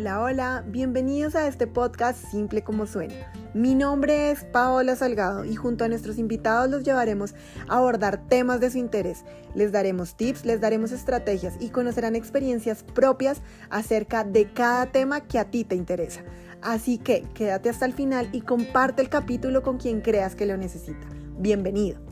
Hola, hola, bienvenidos a este podcast Simple como suena. Mi nombre es Paola Salgado y junto a nuestros invitados los llevaremos a abordar temas de su interés. Les daremos tips, les daremos estrategias y conocerán experiencias propias acerca de cada tema que a ti te interesa. Así que quédate hasta el final y comparte el capítulo con quien creas que lo necesita. Bienvenido.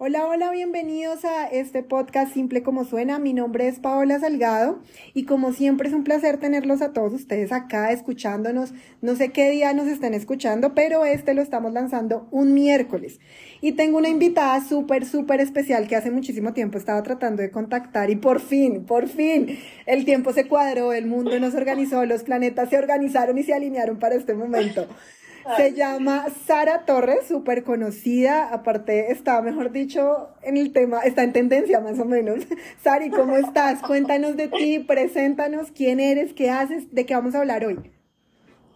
Hola, hola, bienvenidos a este podcast Simple como suena. Mi nombre es Paola Salgado y como siempre es un placer tenerlos a todos ustedes acá escuchándonos. No sé qué día nos estén escuchando, pero este lo estamos lanzando un miércoles. Y tengo una invitada súper, súper especial que hace muchísimo tiempo estaba tratando de contactar y por fin, por fin, el tiempo se cuadró, el mundo nos organizó, los planetas se organizaron y se alinearon para este momento. Se llama Sara Torres, súper conocida. Aparte, está, mejor dicho, en el tema, está en tendencia más o menos. Sari, ¿cómo estás? Cuéntanos de ti, preséntanos quién eres, qué haces, de qué vamos a hablar hoy.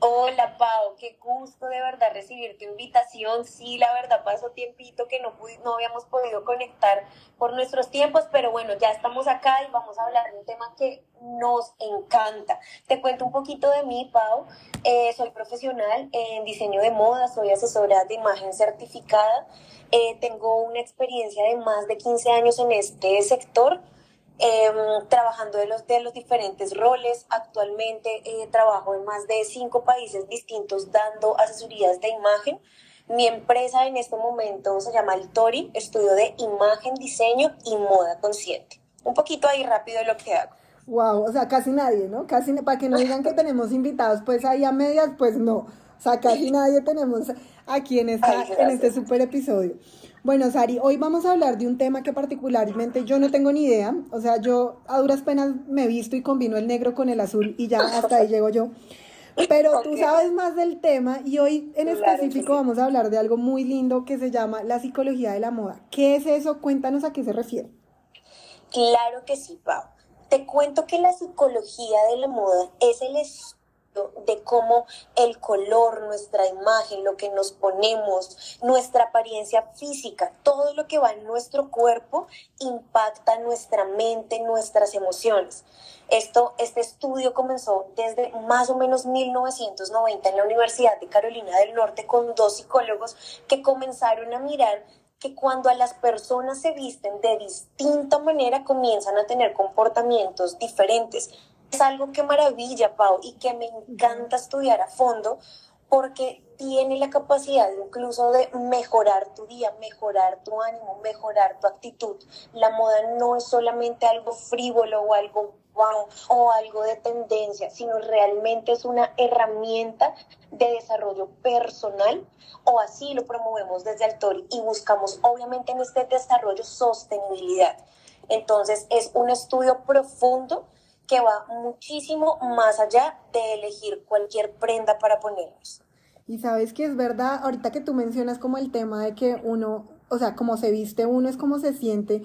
Hola Pau, qué gusto de verdad recibir tu invitación. Sí, la verdad pasó tiempito que no, no habíamos podido conectar por nuestros tiempos, pero bueno, ya estamos acá y vamos a hablar de un tema que nos encanta. Te cuento un poquito de mí, Pau. Eh, soy profesional en diseño de moda, soy asesora de imagen certificada. Eh, tengo una experiencia de más de 15 años en este sector Em, trabajando de los, de los diferentes roles. Actualmente eh, trabajo en más de cinco países distintos dando asesorías de imagen. Mi empresa en este momento se llama El Tori, estudio de imagen, diseño y moda consciente. Un poquito ahí rápido de lo que hago. Wow, o sea, casi nadie, ¿no? Casi, para que no digan que tenemos invitados, pues ahí a medias, pues no. O sea, casi nadie tenemos aquí en, esta, en este super episodio. Bueno, Sari, hoy vamos a hablar de un tema que particularmente yo no tengo ni idea. O sea, yo a duras penas me he visto y combino el negro con el azul y ya hasta ahí llego yo. Pero tú sabes más del tema y hoy en específico vamos a hablar de algo muy lindo que se llama la psicología de la moda. ¿Qué es eso? Cuéntanos a qué se refiere. Claro que sí, Pau. Te cuento que la psicología de la moda es el estudio de cómo el color, nuestra imagen, lo que nos ponemos, nuestra apariencia física, todo lo que va en nuestro cuerpo impacta nuestra mente, nuestras emociones. Esto, este estudio comenzó desde más o menos 1990 en la Universidad de Carolina del Norte con dos psicólogos que comenzaron a mirar que cuando a las personas se visten de distinta manera comienzan a tener comportamientos diferentes es algo que maravilla, Pau, y que me encanta estudiar a fondo porque tiene la capacidad incluso de mejorar tu día, mejorar tu ánimo, mejorar tu actitud. La moda no es solamente algo frívolo o algo wow o algo de tendencia, sino realmente es una herramienta de desarrollo personal o así lo promovemos desde Altori y buscamos obviamente en este desarrollo sostenibilidad. Entonces es un estudio profundo que va muchísimo más allá de elegir cualquier prenda para ponernos. Y sabes que es verdad, ahorita que tú mencionas como el tema de que uno, o sea, como se viste uno es como se siente,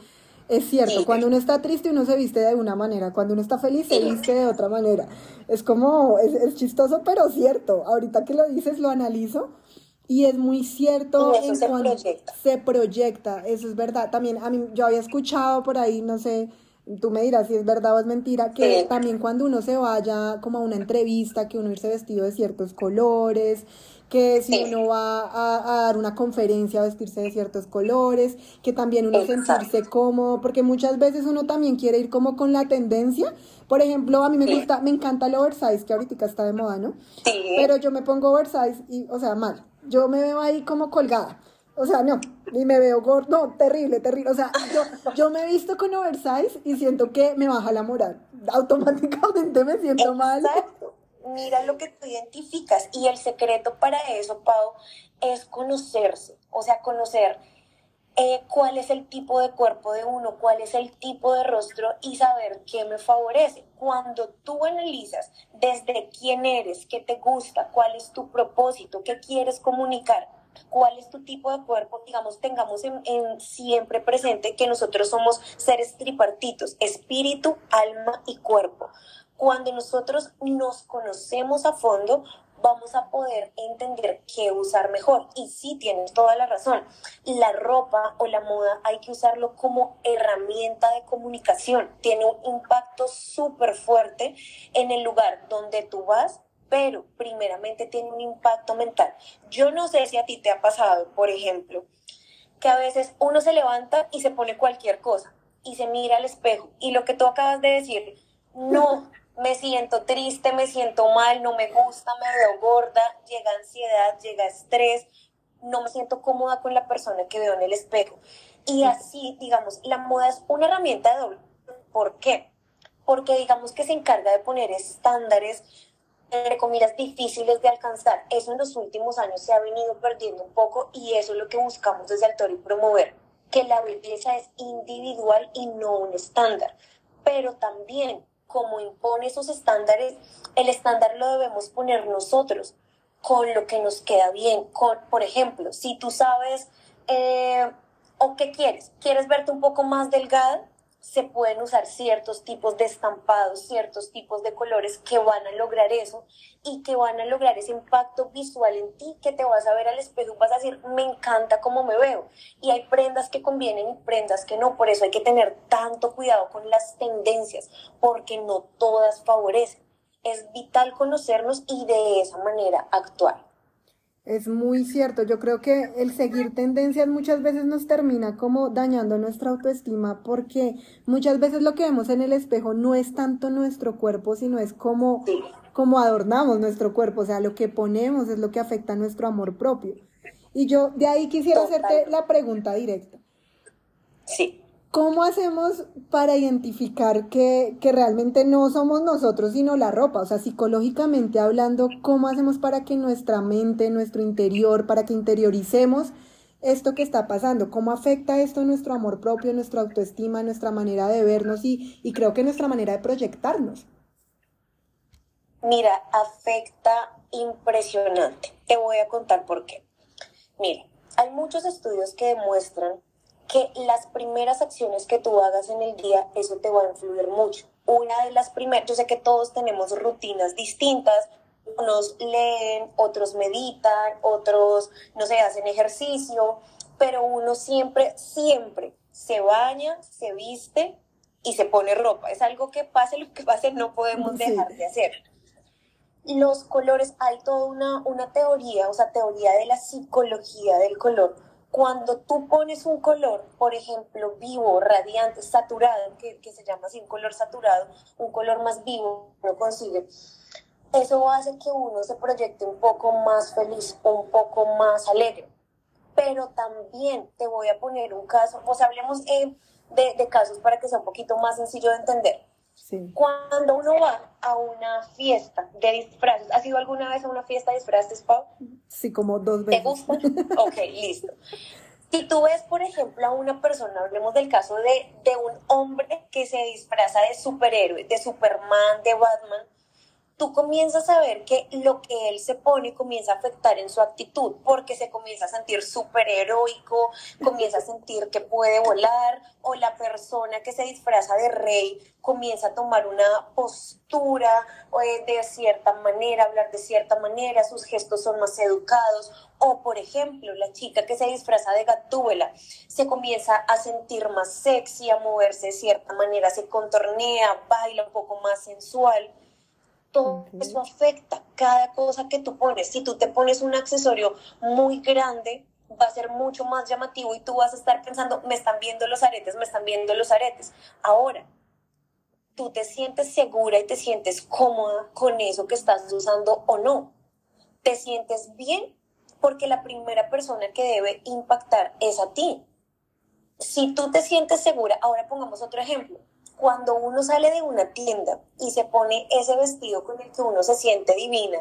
es cierto, cuando uno está triste uno se viste de una manera, cuando uno está feliz se viste de otra manera. Es como, es, es, chistoso, pero cierto. Ahorita que lo dices, lo analizo y es muy cierto en se proyecta. se proyecta, eso es verdad. También a mí, yo había escuchado por ahí, no sé, tú me dirás si es verdad o es mentira, que también cuando uno se vaya como a una entrevista, que uno irse vestido de ciertos colores, que si uno va a, dar una conferencia, vestirse de ciertos colores, que también uno sentirse cómodo, porque muchas veces uno también quiere ir como con la tendencia. Por ejemplo, a mí me gusta, me encanta el oversize, que ahorita está de moda, ¿no? Pero yo me pongo oversize y, o sea, mal. Yo me veo ahí como colgada. O sea, no, ni me veo gordo, no, terrible, terrible. O sea, yo, me he visto con oversize y siento que me baja la moral. Automáticamente me siento mal. Mira lo que tú identificas. Y el secreto para eso, Pau, es conocerse. O sea, conocer eh, cuál es el tipo de cuerpo de uno, cuál es el tipo de rostro y saber qué me favorece. Cuando tú analizas desde quién eres, qué te gusta, cuál es tu propósito, qué quieres comunicar, cuál es tu tipo de cuerpo, digamos, tengamos en, siempre presente que nosotros somos seres tripartitos, espíritu, alma y cuerpo. Cuando nosotros nos conocemos a fondo, vamos a poder entender qué usar mejor. Y sí, tienes toda la razón. La ropa o la moda hay que usarlo como herramienta de comunicación. Tiene un impacto súper fuerte en el lugar donde tú vas pero primeramente tiene un impacto mental. Yo no sé si a ti te ha pasado, por ejemplo, que a veces uno se levanta y se pone cualquier cosa y se mira al espejo y lo que tú acabas de decir, no, me siento triste, me siento mal, no me gusta, me veo gorda, llega ansiedad, llega estrés, no me siento cómoda con la persona que veo en el espejo. Y así, digamos, la moda es una herramienta de doble. ¿Por qué? Porque digamos que se encarga de poner estándares, entre comillas, difíciles de alcanzar. Eso en los últimos años se ha venido perdiendo un poco y eso es lo que buscamos desde Altor y promover, que la belleza es individual y no un estándar. Pero también, como impone esos estándares, el estándar lo debemos poner nosotros con lo que nos queda bien. Con, por ejemplo, si tú sabes, eh, ¿o qué quieres? ¿Quieres verte un poco más delgada? Se pueden usar ciertos tipos de estampados, ciertos tipos de colores que van a lograr eso y que van a lograr ese impacto visual en ti, que te vas a ver al espejo y vas a decir, me encanta cómo me veo. Y hay prendas que convienen y prendas que no, por eso hay que tener tanto cuidado con las tendencias, porque no todas favorecen. Es vital conocernos y de esa manera actuar. Es muy cierto, yo creo que el seguir tendencias muchas veces nos termina como dañando nuestra autoestima porque muchas veces lo que vemos en el espejo no es tanto nuestro cuerpo, sino es como, como adornamos nuestro cuerpo, o sea, lo que ponemos es lo que afecta nuestro amor propio. Y yo de ahí quisiera hacerte la pregunta directa. Sí. ¿Cómo hacemos para identificar que, realmente no somos nosotros, sino la ropa? O sea, psicológicamente hablando, ¿cómo hacemos para que nuestra mente, nuestro interior, para que interioricemos esto que está pasando? ¿Cómo afecta esto nuestro amor propio, nuestra autoestima, nuestra manera de vernos y, y creo que nuestra manera de proyectarnos? Mira, afecta impresionante. Te voy a contar por qué. Mira, hay muchos estudios que demuestran que las primeras acciones que tú hagas en el día, eso te va a influir mucho. Una de las primeras, yo sé que todos tenemos rutinas distintas, unos leen, otros meditan, otros, no sé, hacen ejercicio, pero uno siempre, siempre se baña, se viste y se pone ropa. Es algo que pase lo que pase, no podemos dejar de hacer. Los colores, hay toda una, una teoría, o sea, teoría de la psicología del color, cuando tú pones un color, por ejemplo, vivo, radiante, saturado, que, se llama así un color saturado, un color más vivo, uno consigue, eso hace que uno se proyecte un poco más feliz, un poco más alegre. Pero también te voy a poner un caso, pues hablemos eh, de, de casos para que sea un poquito más sencillo de entender. Cuando uno va a una fiesta de disfraces, ¿has ido alguna vez a una fiesta de disfraces, Pau? Sí, como dos veces. ¿Te gusta? ok, listo. Si tú ves, por ejemplo, a una persona, hablemos del caso de, de un hombre que se disfraza de superhéroe, de Superman, de Batman, tú comienzas a ver que lo que él se pone comienza a afectar en su actitud, porque se comienza a sentir súper heroico, comienza a sentir que puede volar, o la persona que se disfraza de rey comienza a tomar una postura o de cierta manera, hablar de cierta manera, sus gestos son más educados, o por ejemplo, la chica que se disfraza de gatúbela se comienza a sentir más sexy, a moverse de cierta manera, se contornea, baila un poco más sensual todo eso afecta cada cosa que tú pones. Si tú te pones un accesorio muy grande, va a ser mucho más llamativo y tú vas a estar pensando, me están viendo los aretes, me están viendo los aretes. Ahora, tú te sientes segura y te sientes cómoda con eso que estás usando o no. Te sientes bien porque la primera persona que debe impactar es a ti. Si tú te sientes segura, ahora pongamos otro ejemplo cuando uno sale de una tienda y se pone ese vestido con el que uno se siente divina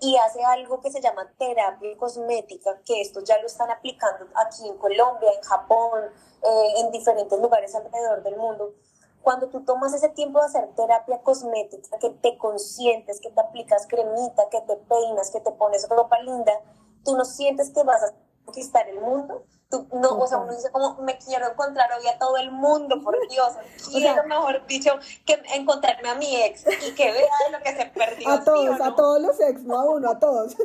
y hace algo que se llama terapia cosmética, que esto ya lo están aplicando aquí en Colombia, en Japón, eh, en diferentes lugares alrededor del mundo, cuando tú tomas ese tiempo de hacer terapia cosmética, que te consientes, que te aplicas cremita, que te peinas, que te pones ropa linda, tú no sientes que vas a conquistar el mundo. Tú, no, o sea, uno dice como, me quiero encontrar hoy a todo el mundo, por Dios. Quiero, mejor dicho, que encontrarme a mi ex y que vea lo que se perdió. A todos, a todos los ex, no a uno, a todos.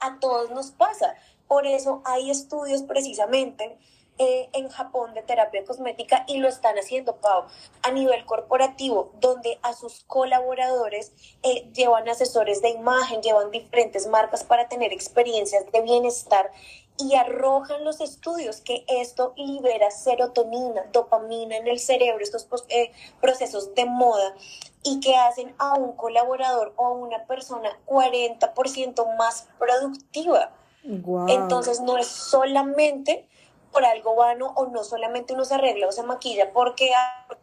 a todos nos pasa. Por eso hay estudios precisamente eh, en Japón de terapia cosmética y lo están haciendo, Pau, a nivel corporativo, donde a sus colaboradores eh, llevan asesores de imagen, llevan diferentes marcas para tener experiencias de bienestar y arrojan los estudios que esto libera serotonina, dopamina en el cerebro, estos eh, procesos de moda y que hacen a un colaborador o a una persona 40% más productiva. Entonces no es solamente por algo vano o no solamente uno se arregla o se maquilla porque,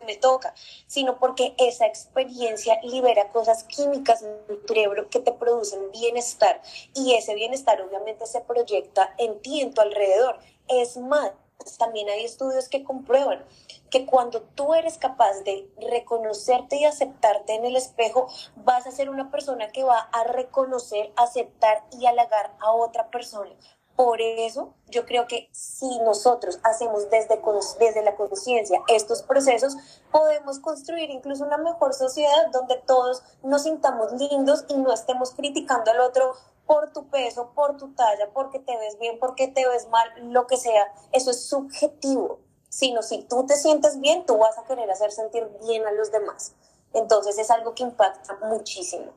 me toca, sino porque esa experiencia libera cosas químicas en tu cerebro que te producen bienestar y ese bienestar obviamente se proyecta en ti, en tu alrededor. Es más, también hay estudios que comprueban que cuando tú eres capaz de reconocerte y aceptarte en el espejo, vas a ser una persona que va a reconocer, aceptar y halagar a otra persona. Por eso yo creo que si nosotros hacemos desde, desde la conciencia estos procesos, podemos construir incluso una mejor sociedad donde todos nos sintamos lindos y no estemos criticando al otro por tu peso, por tu talla, porque te ves bien, porque te ves mal, lo que sea. Eso es subjetivo. Sino si tú te sientes bien, tú vas a querer hacer sentir bien a los demás. Entonces es algo que impacta muchísimo.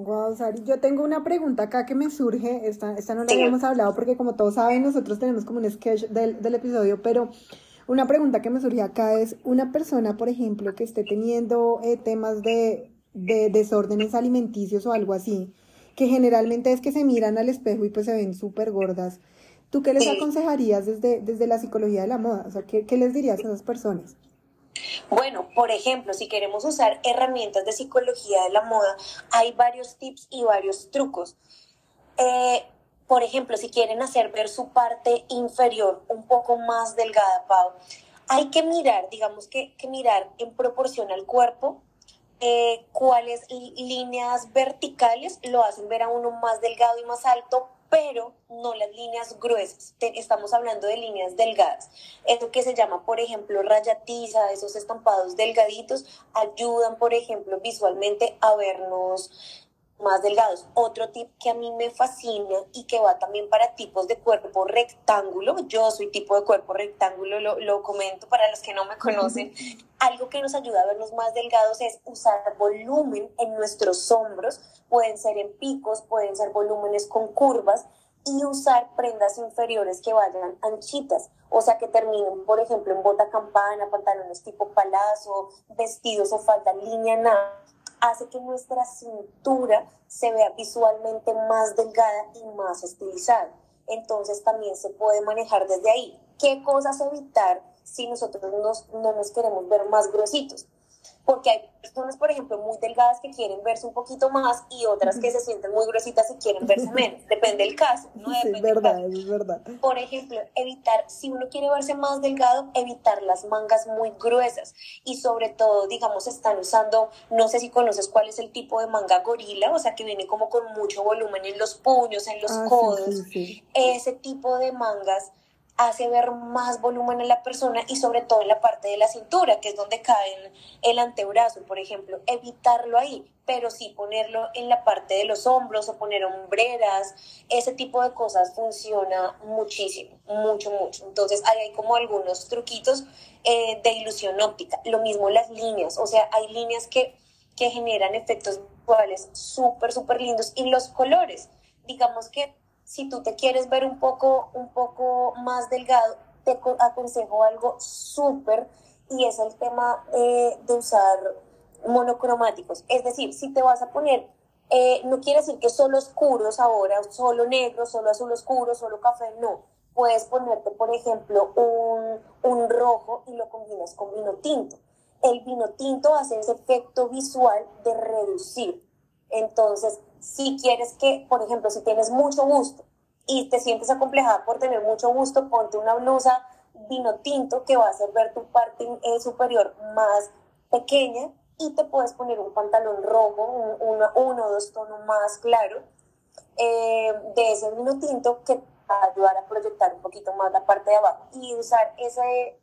Wow, Sari, yo tengo una pregunta acá que me surge, esta, esta no la habíamos hablado porque como todos saben nosotros tenemos como un sketch del, del, episodio, pero una pregunta que me surge acá es, una persona, por ejemplo, que esté teniendo eh, temas de, de, desórdenes alimenticios o algo así, que generalmente es que se miran al espejo y pues se ven súper gordas, ¿tú qué les aconsejarías desde, desde la psicología de la moda? O sea, ¿qué, ¿qué les dirías a esas personas? Bueno, por ejemplo, si queremos usar herramientas de psicología de la moda, hay varios tips y varios trucos. Eh, por ejemplo, si quieren hacer ver su parte inferior un poco más delgada, Pau, hay que mirar, digamos que, que mirar en proporción al cuerpo, eh, cuáles líneas verticales lo hacen ver a uno más delgado y más alto, pero no las líneas gruesas. estamos hablando de líneas delgadas. Eso que se llama, por ejemplo, rayatiza, esos estampados delgaditos, ayudan, por ejemplo, visualmente a vernos más delgados. Otro tip que a mí me fascina y que va también para tipos de cuerpo rectángulo, yo soy tipo de cuerpo rectángulo, lo, lo comento para los que no me conocen, algo que nos ayuda a vernos más delgados es usar volumen en nuestros hombros, pueden ser en picos, pueden ser volúmenes con curvas y usar prendas inferiores que vayan anchitas, o sea, que terminen, por ejemplo, en bota campana, pantalones tipo palazo, vestidos o falda línea nada hace que nuestra cintura se vea visualmente más delgada y más estilizada. Entonces también se puede manejar desde ahí. ¿Qué cosas evitar si nosotros no nos queremos ver más gruesitos? Porque hay personas, por ejemplo, muy delgadas que quieren verse un poquito más y otras que se sienten muy gruesitas y quieren verse menos. Depende del caso, ¿no? Depende es verdad, es verdad. Por ejemplo, evitar, si uno quiere verse más delgado, evitar las mangas muy gruesas y sobre todo, digamos, están usando, no sé si conoces cuál es el tipo de manga gorila, o sea, que viene como con mucho volumen en los puños, en los ah, codos. Ese tipo de mangas hace ver más volumen en la persona y sobre todo en la parte de la cintura, que es donde cae el antebrazo, por ejemplo, evitarlo ahí, pero sí ponerlo en la parte de los hombros o poner hombreras, ese tipo de cosas funciona muchísimo, mucho, mucho. Entonces ahí hay como algunos truquitos eh, de ilusión óptica. Lo mismo las líneas, o sea, hay líneas que, que generan efectos visuales súper, súper lindos y los colores. Digamos que si tú te quieres ver un poco, un poco más delgado, te aconsejo algo súper y es el tema eh, de usar monocromáticos. Es decir, si te vas a poner, eh, no quiere decir que solo oscuros ahora, solo negro, solo azul oscuro, solo café, no. Puedes ponerte, por ejemplo, un, un rojo y lo combinas con vino tinto. El vino tinto hace ese efecto visual de reducir. Entonces, si quieres que, por ejemplo, si tienes mucho gusto y te sientes acomplejada por tener mucho gusto, ponte una blusa vino tinto que va a hacer ver tu parte eh, superior más pequeña y te puedes poner un pantalón rojo, un, uno o dos tonos más claro eh, de ese vino tinto que ayudar a proyectar un poquito más la parte de abajo y usar ese,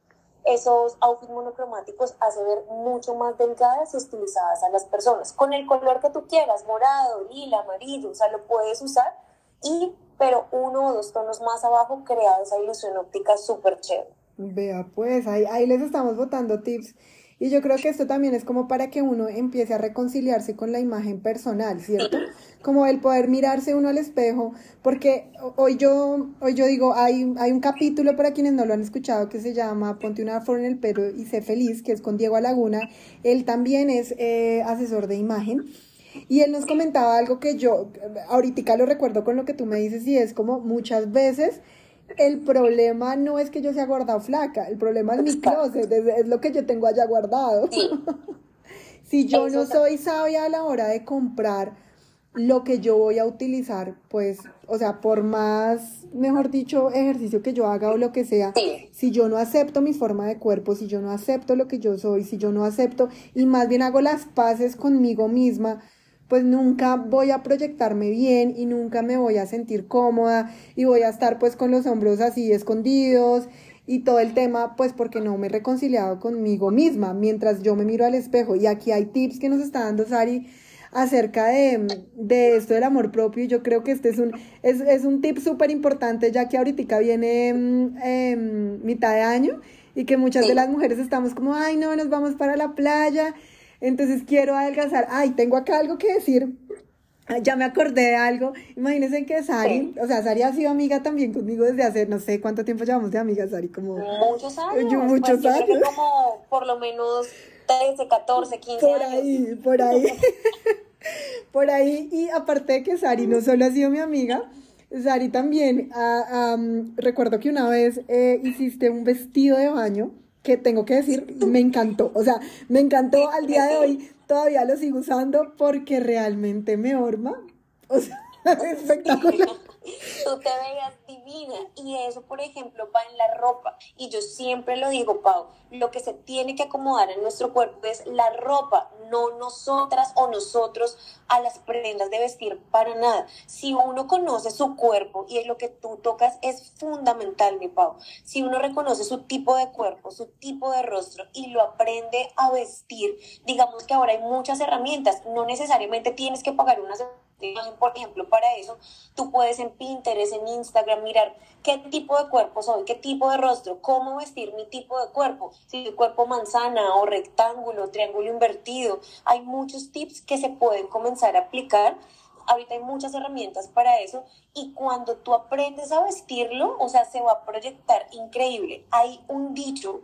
esos outfits monocromáticos hace ver mucho más delgadas y estilizadas a las personas. Con el color que tú quieras, morado, lila, amarillo, o sea, lo puedes usar y, pero uno o dos tonos más abajo crea esa ilusión óptica súper chévere. Vea, pues ahí, ahí les estamos botando tips. Y yo creo que esto también es como para que uno empiece a reconciliarse con la imagen personal, ¿cierto? Como el poder mirarse uno al espejo, porque hoy yo, hoy yo digo, hay, hay un capítulo para quienes no lo han escuchado que se llama Ponte una flor en el pelo y sé feliz, que es con Diego Laguna. Él también es eh, asesor de imagen. Y él nos comentaba algo que yo, ahorita lo recuerdo con lo que tú me dices, y es como muchas veces el problema no es que yo sea gorda o flaca, el problema es mi closet, es, lo que yo tengo allá guardado. si yo no soy sabia a la hora de comprar lo que yo voy a utilizar, pues, o sea, por más, mejor dicho, ejercicio que yo haga o lo que sea, si yo no acepto mi forma de cuerpo, si yo no acepto lo que yo soy, si yo no acepto y más bien hago las paces conmigo misma, pues nunca voy a proyectarme bien y nunca me voy a sentir cómoda y voy a estar pues con los hombros así escondidos y todo el tema pues porque no me he reconciliado conmigo misma. Mientras yo me miro al espejo y aquí hay tips que nos está dando Sari acerca de, de esto del amor propio y yo creo que este es un, es, es un tip súper importante ya que ahorita viene eh, mitad de año y que muchas de las mujeres estamos como ay no nos vamos para la playa entonces quiero adelgazar. Ay, tengo acá algo que decir. Ya me acordé de algo. Imagínense que Sari, o sea, Sari ha sido amiga también conmigo desde hace, no sé cuánto tiempo llevamos de amiga, Sari, como... Muchos años. Yo, muchos pues, años. como por lo menos 13, 14, 15 por ahí, por ahí. por ahí. Y aparte de que Sari no solo ha sido mi amiga, Sari también, ah, recuerdo que una vez eh, hiciste un vestido de baño que tengo que decir, me encantó. O sea, me encantó al día de hoy. Todavía lo sigo usando porque realmente me horma. O sea, espectacular tú te veías divina y eso, por ejemplo, va en la ropa. Y yo siempre lo digo, Pau, lo que se tiene que acomodar en nuestro cuerpo es la ropa, no nosotras o nosotros a las prendas de vestir para nada. Si uno conoce su cuerpo y es lo que tú tocas es fundamental, mi Pau. Si uno reconoce su tipo de cuerpo, su tipo de rostro y lo aprende a vestir, digamos que ahora hay muchas herramientas, no necesariamente tienes que pagar unas por ejemplo, para eso, tú puedes en Pinterest, en Instagram, mirar qué tipo de cuerpo soy, qué tipo de rostro, cómo vestir mi tipo de cuerpo, si el cuerpo manzana o rectángulo, triángulo invertido. Hay muchos tips que se pueden comenzar a aplicar. Ahorita hay muchas herramientas para eso y cuando tú aprendes a vestirlo, o sea, se va a proyectar increíble. Hay un dicho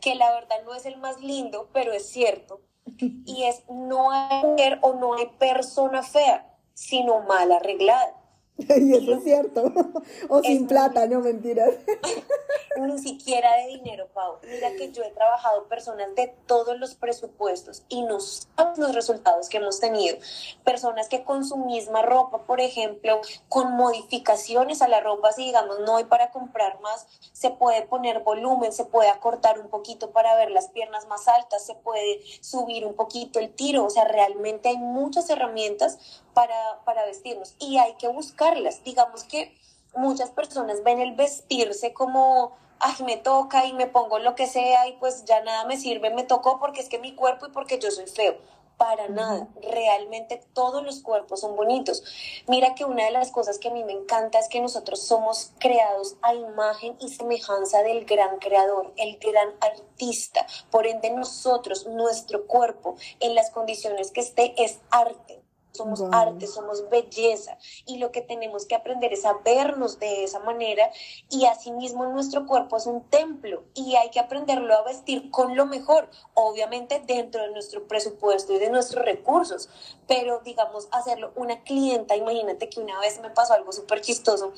que la verdad no es el más lindo, pero es cierto, y es no hay mujer o no hay persona fea sino mal arreglada. Y eso es cierto. O sin plata, no mentiras. Ni siquiera de dinero, Pau. Mira que yo he trabajado personas de todos los presupuestos y no sabes los resultados que hemos tenido. Personas que con su misma ropa, por ejemplo, con modificaciones a la ropa, si digamos no hay para comprar más, se puede poner volumen, se puede acortar un poquito para ver las piernas más altas, se puede subir un poquito el tiro. O sea, realmente hay muchas herramientas para, para vestirnos y hay que buscarlas. Digamos que muchas personas ven el vestirse como, ay, me toca y me pongo lo que sea y pues ya nada me sirve, me tocó porque es que mi cuerpo y porque yo soy feo. Para nada, realmente todos los cuerpos son bonitos. Mira que una de las cosas que a mí me encanta es que nosotros somos creados a imagen y semejanza del gran creador, el gran artista. Por ende, nosotros, nuestro cuerpo, en las condiciones que esté, es arte somos arte, somos belleza. Y lo que tenemos que aprender es a vernos de esa manera y asimismo nuestro cuerpo es un templo y hay que aprenderlo a vestir con lo mejor, obviamente dentro de nuestro presupuesto y de nuestros recursos, pero digamos hacerlo una clienta, imagínate que una vez me pasó algo súper chistoso,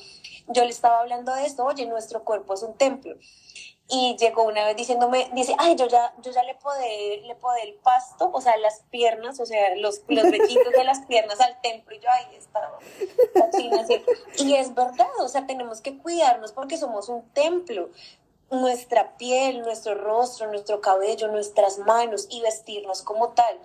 yo le estaba hablando de esto, oye, nuestro cuerpo es un templo y llegó una vez diciéndome, dice, ay, yo ya, yo ya le podé, le podé el pasto, o sea, las piernas, o sea, los, los de las piernas al templo, y yo, ahí está, china, Y es verdad, o sea, tenemos que cuidarnos porque somos un templo. Nuestra piel, nuestro rostro, nuestro cabello, nuestras manos y vestirnos como tal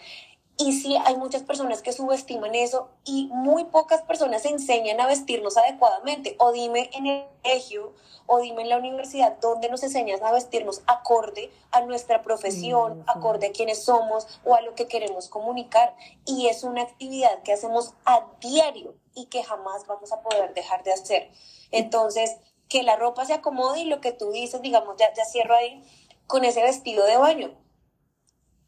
Y sí, hay muchas personas que subestiman eso y muy pocas personas enseñan a vestirnos adecuadamente. O dime en el colegio o dime en la universidad dónde nos enseñan a vestirnos acorde a nuestra profesión, acorde a quienes somos o a lo que queremos comunicar. Y es una actividad que hacemos a diario y que jamás vamos a poder dejar de hacer. Entonces, que la ropa se acomode y lo que tú dices, digamos, ya, ya cierro ahí, con ese vestido de baño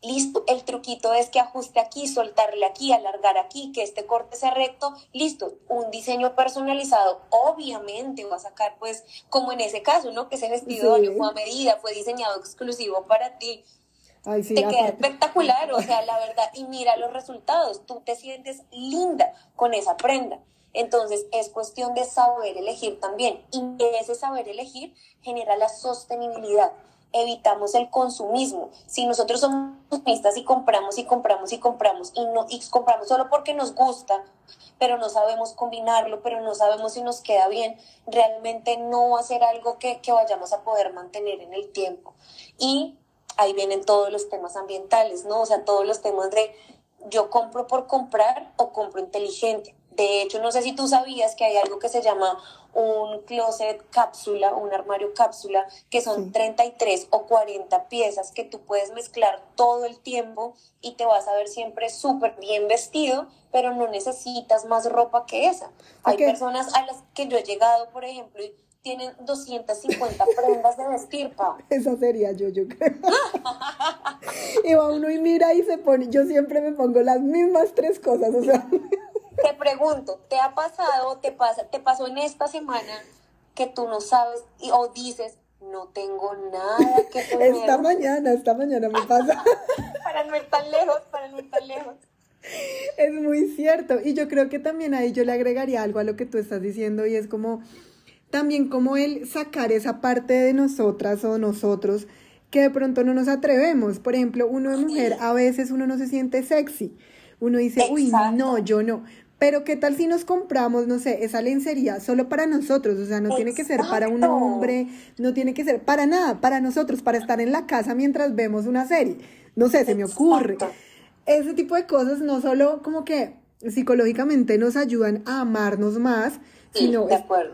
Listo, el truquito es que ajuste aquí, soltarle aquí, alargar aquí, que este corte sea recto. Listo, un diseño personalizado. Obviamente va a sacar, pues, como en ese caso, ¿no? Que ese vestido fue a medida, fue diseñado exclusivo para ti. te queda espectacular, o sea, la verdad, y mira los resultados, tú te sientes linda con esa prenda. Entonces, es cuestión de saber elegir también. Y ese saber elegir genera la sostenibilidad evitamos el consumismo. Si nosotros somos consumistas y compramos y compramos y compramos y, no, y compramos solo porque nos gusta, pero no sabemos combinarlo, pero no sabemos si nos queda bien, realmente no va a ser algo que, que vayamos a poder mantener en el tiempo. Y ahí vienen todos los temas ambientales, ¿no? O sea, todos los temas de yo compro por comprar o compro inteligente. De hecho, no sé si tú sabías que hay algo que se llama un closet cápsula, un armario cápsula, que son 33 o 40 piezas que tú puedes mezclar todo el tiempo y te vas a ver siempre súper bien vestido, pero no necesitas más ropa que esa. Hay personas a las que yo he llegado, por ejemplo, y tienen 250 prendas de vestir, pa. Esa sería yo, yo creo. y va uno y mira y se pone, yo siempre me pongo las mismas tres cosas, o sea te pregunto, ¿te ha pasado, te, pasa, te pasó en esta semana que tú no sabes o dices, no tengo nada que poner? Esta mañana, esta mañana me pasa. para no ir tan lejos, para no ir tan lejos. Es muy cierto. Y yo creo que también ahí yo le agregaría algo a lo que tú estás diciendo y es como también como el sacar esa parte de nosotras o nosotros que de pronto no nos atrevemos. Por ejemplo, uno de mujer, a veces uno no se siente sexy. Uno dice, uy, no, yo no. Pero qué tal si nos compramos, no sé, esa lencería solo para nosotros, o sea, no tiene que ser para un hombre, no tiene que ser para nada, para nosotros, para estar en la casa mientras vemos una serie. No sé, se me ocurre. Ese tipo de cosas no solo como que psicológicamente nos ayudan a amarnos más, sino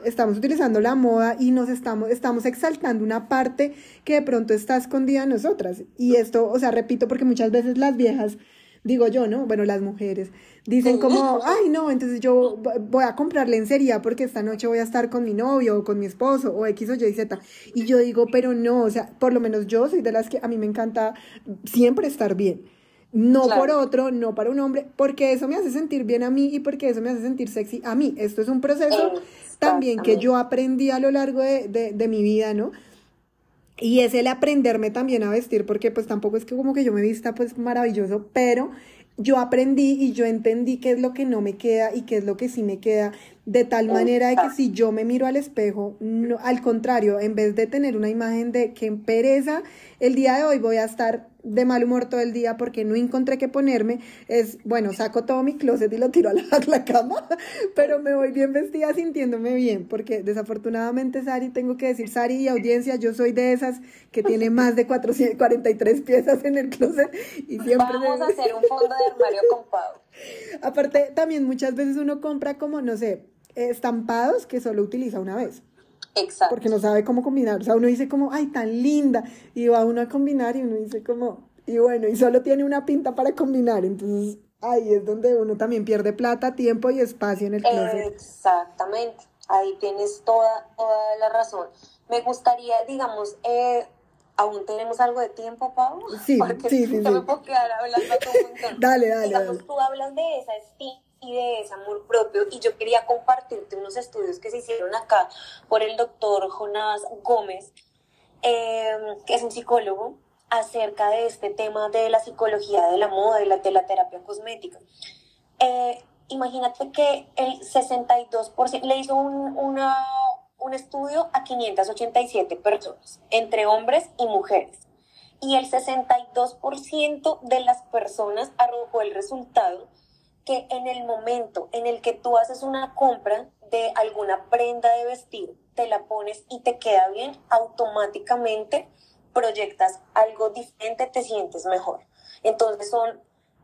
estamos utilizando la moda y nos estamos, estamos exaltando una parte que de pronto está escondida en nosotras. Y esto, o sea, repito, porque muchas veces las viejas digo yo, ¿no? Bueno, las mujeres dicen como, ay, no, entonces yo voy a comprar lencería porque esta noche voy a estar con mi novio o con mi esposo o X o Y, Z. Y yo digo, pero no, o sea, por lo menos yo soy de las que a mí me encanta siempre estar bien. No por otro, no para un hombre, porque eso me hace sentir bien a mí y porque eso me hace sentir sexy a mí. Esto es un proceso también que yo aprendí a lo largo de, de, de mi vida, ¿no? Y es el aprenderme también a vestir, porque pues tampoco es que como que yo me vista pues maravilloso, pero yo aprendí y yo entendí qué es lo que no me queda y qué es lo que sí me queda, de tal manera de que si yo me miro al espejo, no, al contrario, en vez de tener una imagen de que pereza, el día de hoy voy a estar de mal humor todo el día porque no encontré qué ponerme, es, bueno, saco todo mi closet y lo tiro a la, cama, pero me voy bien vestida sintiéndome bien, porque desafortunadamente, Sari, tengo que decir, Sari y audiencia, yo soy de esas que tiene más de 443 piezas en el closet y siempre... Vamos a hacer un fondo de armario con Pau. Aparte, también muchas veces uno compra como, no sé, estampados que solo utiliza una vez. Exacto. Porque no sabe cómo combinar. O sea, uno dice como, ay, tan linda. Y va uno a combinar y uno dice como, y bueno, y solo tiene una pinta para combinar. Entonces, ahí es donde uno también pierde plata, tiempo y espacio en el closet. Exactamente. Ahí tienes toda, toda la razón. Me gustaría, digamos, eh, aún tenemos algo de tiempo, Pau. Sí, Porque sí, sí, me puedo quedar hablando un montón. dale, dale. Digamos, tú hablas de esa estima y de ese amor propio. Y yo quería compartirte unos estudios que se hicieron acá por el doctor Jonás Gómez, em, que es un psicólogo, acerca de este tema de la psicología de la moda y la, de la terapia cosmética. Eh, imagínate que el 62% le hizo un, una, un estudio a 587 personas, entre hombres y mujeres. Y el 62% de las personas arrojó el resultado que en el momento en el que tú haces una compra de alguna prenda de vestir, te la pones y te queda bien, automáticamente proyectas algo diferente, te sientes mejor. Entonces son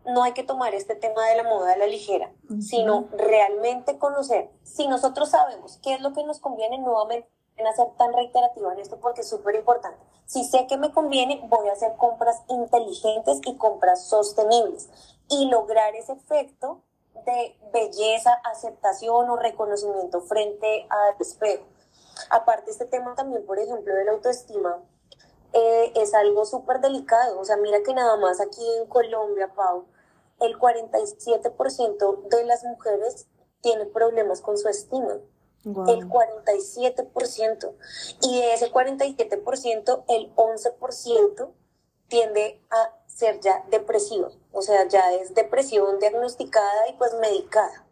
no hay que tomar este tema de la moda a la ligera, sino realmente conocer. Si nosotros sabemos qué es lo que nos conviene, nuevamente en hacer tan reiterativa en esto porque es súper importante. Si sé que me conviene, voy a hacer compras inteligentes y compras sostenibles y lograr ese efecto de belleza, aceptación o reconocimiento frente al espejo. Aparte, este tema también, por ejemplo, de la autoestima, eh, es algo súper delicado. O sea, mira que nada más aquí en Colombia, Pau, el 47% de las mujeres tiene problemas con su estima. El 47%. Y de ese 47%, el 11% tiende a ser ya depresivo. O sea, ya es depresión diagnosticada y pues medicada.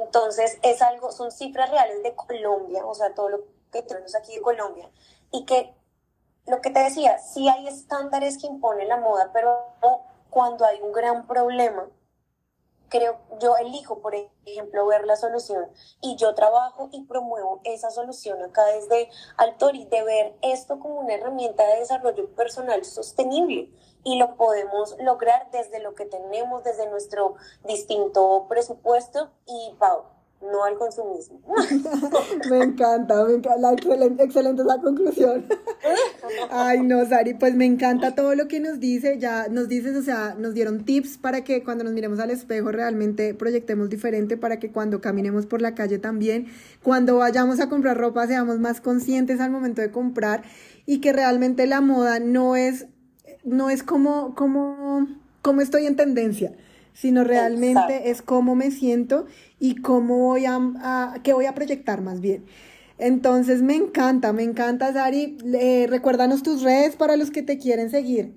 Entonces, es algo, son cifras reales de Colombia, o sea, todo lo que tenemos aquí de Colombia. Y que lo que te decía, sí hay estándares que impone la moda, pero cuando hay un gran problema, creo, yo elijo, por ejemplo, ver la solución y yo trabajo y promuevo esa solución acá desde Altori, de ver esto como una herramienta de desarrollo personal sostenible y lo podemos lograr desde lo que tenemos, desde nuestro distinto presupuesto y Pau, no al consumismo. me encanta, me encanta, excelente, excelente la conclusión. Ay, no, Sari, pues me encanta todo lo que nos dice, ya nos dices, o sea, nos dieron tips para que cuando nos miremos al espejo realmente proyectemos diferente, para que cuando caminemos por la calle también, cuando vayamos a comprar ropa seamos más conscientes al momento de comprar y que realmente la moda no es, no es como, como, como estoy en tendencia sino realmente es cómo me siento y cómo voy a, qué voy a proyectar más bien. Entonces me encanta, me encanta, Sari. recuérdanos tus redes para los que te quieren seguir.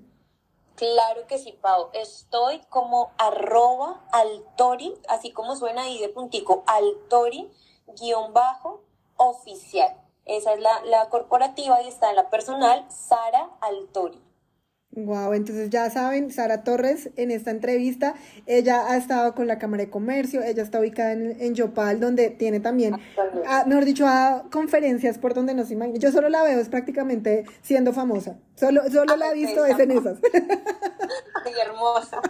Claro que sí, Pau. Estoy como arroba altori, así como suena ahí de puntico, altori, guion bajo, oficial. Esa es la, la corporativa y está en la personal, Sara Altori. Wow, entonces ya saben, Sara Torres en esta entrevista, ella ha estado con la Cámara de Comercio, ella está ubicada en, Yopal, donde tiene también, ah, mejor dicho, a conferencias por donde no se imagina. Yo solo la veo, es prácticamente siendo famosa. Solo, solo la he visto, es en esas. Ay, hermosa.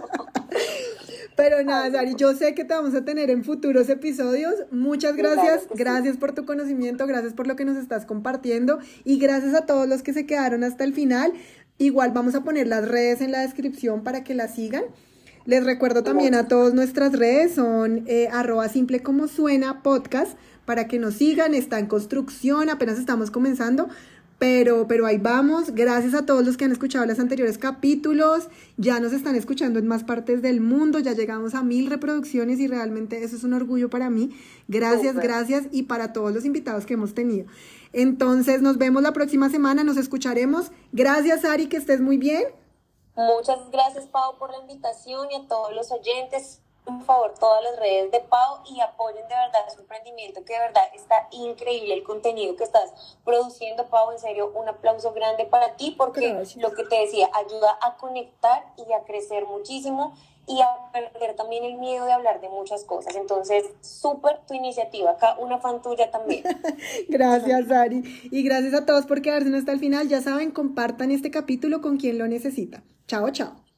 Pero nada, Sari, yo sé que te vamos a tener en futuros episodios. Muchas gracias, gracias por tu conocimiento, gracias por lo que nos estás compartiendo y gracias a todos los que se quedaron hasta el final. Igual vamos a poner las redes en la descripción para que las sigan. Les recuerdo también a todas nuestras redes, son eh, arroba como suena podcast, para que nos sigan, está en construcción, apenas estamos comenzando, pero, pero ahí vamos. Gracias a todos los que han escuchado los anteriores capítulos, ya nos están escuchando en más partes del mundo, ya llegamos a mil reproducciones y realmente eso es un orgullo para mí. Gracias, gracias y para todos los invitados que hemos tenido. Entonces nos vemos la próxima semana, nos escucharemos. Gracias, Ari, que estés muy bien. Muchas gracias, Pau, por la invitación y a todos los oyentes. Por favor, todas las redes de Pau y apoyen de verdad su emprendimiento, que de verdad está increíble el contenido que estás produciendo, Pau. En serio, un aplauso grande para ti, porque lo que te decía, ayuda a conectar y a crecer muchísimo y a perder también el miedo de hablar de muchas cosas. Entonces, súper tu iniciativa, acá una fan tuya también. gracias, Ari. Y gracias a todos por quedarse hasta el final. Ya saben, compartan este capítulo con quien lo necesita. Chao, chao.